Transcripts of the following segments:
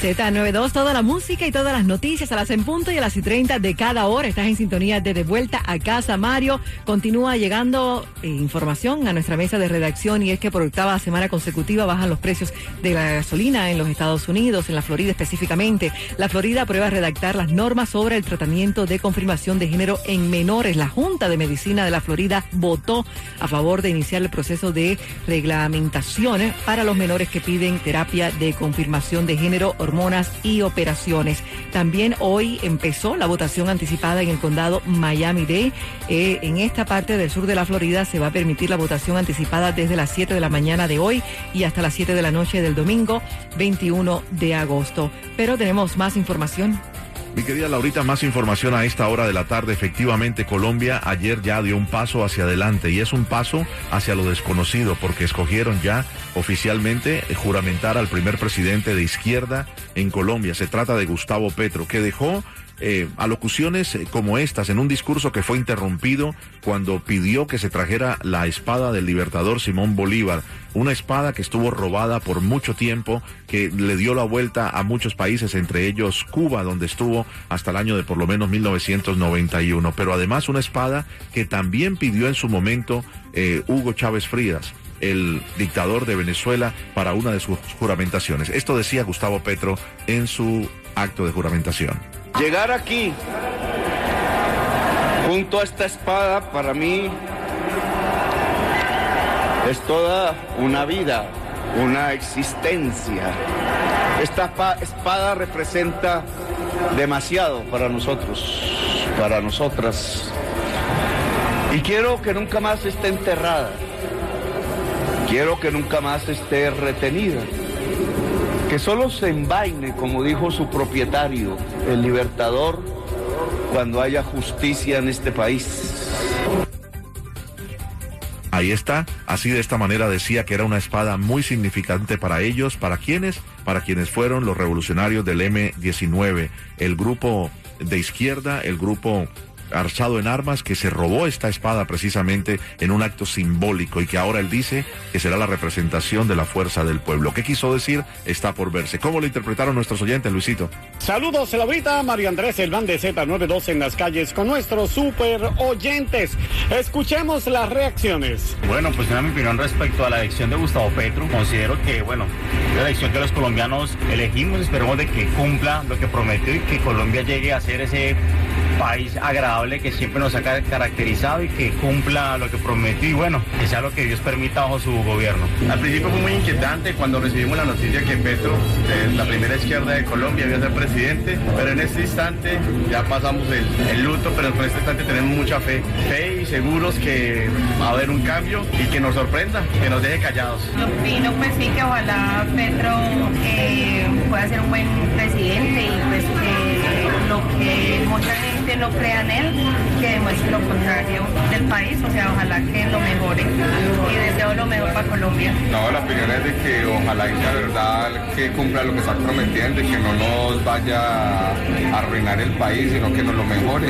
Z92, toda la música y todas las noticias a las en punto y a las y 30 de cada hora. Estás en sintonía de De Vuelta a Casa, Mario. Continúa llegando eh, información a nuestra mesa de redacción y es que por octava semana consecutiva bajan los precios de la gasolina en los Estados Unidos, en la Florida específicamente. La Florida aprueba redactar las normas sobre el tratamiento de confirmación de género en menores. La Junta de Medicina de la Florida votó a favor de iniciar el proceso de reglamentación para los menores que piden terapia de confirmación de género hormonas y operaciones. También hoy empezó la votación anticipada en el condado Miami-Dade. Eh, en esta parte del sur de la Florida se va a permitir la votación anticipada desde las 7 de la mañana de hoy y hasta las 7 de la noche del domingo 21 de agosto. Pero tenemos más información. Mi querida Laurita, más información a esta hora de la tarde. Efectivamente, Colombia ayer ya dio un paso hacia adelante y es un paso hacia lo desconocido porque escogieron ya oficialmente juramentar al primer presidente de izquierda en Colombia. Se trata de Gustavo Petro, que dejó eh, alocuciones eh, como estas en un discurso que fue interrumpido cuando pidió que se trajera la espada del libertador Simón Bolívar, una espada que estuvo robada por mucho tiempo, que le dio la vuelta a muchos países, entre ellos Cuba, donde estuvo hasta el año de por lo menos 1991, pero además una espada que también pidió en su momento eh, Hugo Chávez Frías el dictador de Venezuela para una de sus juramentaciones. Esto decía Gustavo Petro en su acto de juramentación. Llegar aquí, junto a esta espada, para mí es toda una vida, una existencia. Esta espada representa demasiado para nosotros, para nosotras. Y quiero que nunca más esté enterrada. Quiero que nunca más esté retenida. Que solo se envaine, como dijo su propietario, el libertador, cuando haya justicia en este país. Ahí está, así de esta manera decía que era una espada muy significante para ellos, para quienes, para quienes fueron los revolucionarios del M19, el grupo de izquierda, el grupo alzado en armas que se robó esta espada precisamente en un acto simbólico y que ahora él dice que será la representación de la fuerza del pueblo. ¿Qué quiso decir? Está por verse. ¿Cómo lo interpretaron nuestros oyentes, Luisito? Saludos, Laurita, Mario Andrés, de Z92 en las calles con nuestros super oyentes. Escuchemos las reacciones. Bueno, pues una mi opinión respecto a la elección de Gustavo Petro. Considero que, bueno, la elección que los colombianos elegimos, esperemos de que cumpla lo que prometió y que Colombia llegue a ser ese país agradable que siempre nos ha caracterizado y que cumpla lo que prometió y bueno, que sea lo que Dios permita bajo su gobierno. Al principio fue muy inquietante cuando recibimos la noticia que Petro, la primera izquierda de Colombia, iba a ser presidente, pero en este instante ya pasamos el, luto, pero en este instante tenemos mucha fe, fe y seguros que va a haber un cambio y que nos sorprenda, que nos deje callados. Yo opino pues sí que ojalá Petro eh, pueda ser un buen presidente y pues que lo que mucha gente no crea en él, que demuestre lo contrario del país, o sea, ojalá que lo mejore y deseo lo mejor para Colombia. No, la opinión es de que ojalá sea verdad que cumpla lo que está prometiendo y que no nos vaya a arruinar el país, sino que nos lo mejore,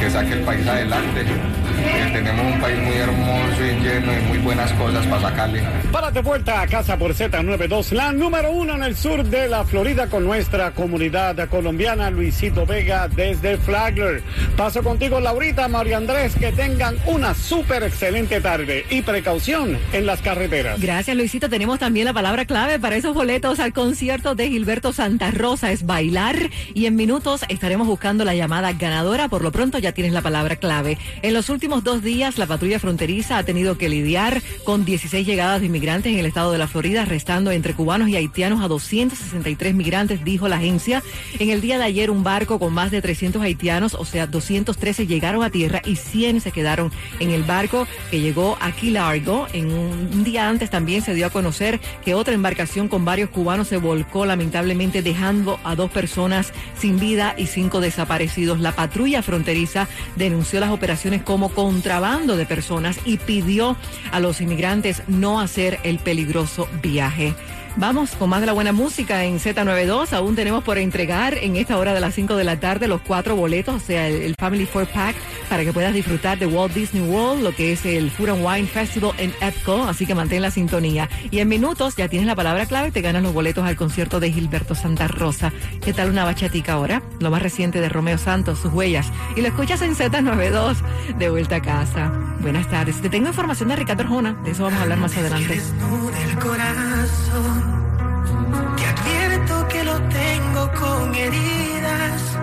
que saque el país adelante. Que tenemos un país muy hermoso y lleno de muy buenas cosas para sacarle. Para de vuelta a casa por Z92, la número uno en el sur de la Florida con nuestra comunidad colombiana, Luisito Vega desde Flagler. Paso contigo, Laurita, María Andrés, que tengan una súper excelente tarde y precaución en las carreteras. Gracias, Luisito. Tenemos también la palabra clave para esos boletos al concierto de Gilberto Santa Rosa, es bailar. Y en minutos estaremos buscando la llamada ganadora. Por lo pronto ya tienes la palabra clave. En los últimos dos días, la patrulla fronteriza ha tenido que lidiar con 16 llegadas de inmigrantes en el estado de la Florida, restando entre cubanos y haitianos a 263 migrantes, dijo la agencia. En el día de ayer, un barco con más de 300 haitianos o sea, 213 llegaron a tierra y 100 se quedaron en el barco que llegó a Key Largo. En un día antes también se dio a conocer que otra embarcación con varios cubanos se volcó lamentablemente dejando a dos personas sin vida y cinco desaparecidos. La patrulla fronteriza denunció las operaciones como contrabando de personas y pidió a los inmigrantes no hacer el peligroso viaje. Vamos con más de la buena música en Z92. Aún tenemos por entregar en esta hora de las 5 de la tarde los cuatro boletos, o sea, el, el Family Four Pack, para que puedas disfrutar de Walt Disney World, lo que es el Food and Wine Festival en Epco. Así que mantén la sintonía. Y en minutos ya tienes la palabra clave y te ganas los boletos al concierto de Gilberto Santa Rosa. ¿Qué tal una bachatica ahora? Lo más reciente de Romeo Santos, sus huellas. Y lo escuchas en Z92, de vuelta a casa. Buenas tardes. Te tengo información de Ricardo Arjona. De eso vamos a hablar más adelante. el corazón. Te advierto que lo tengo con heridas,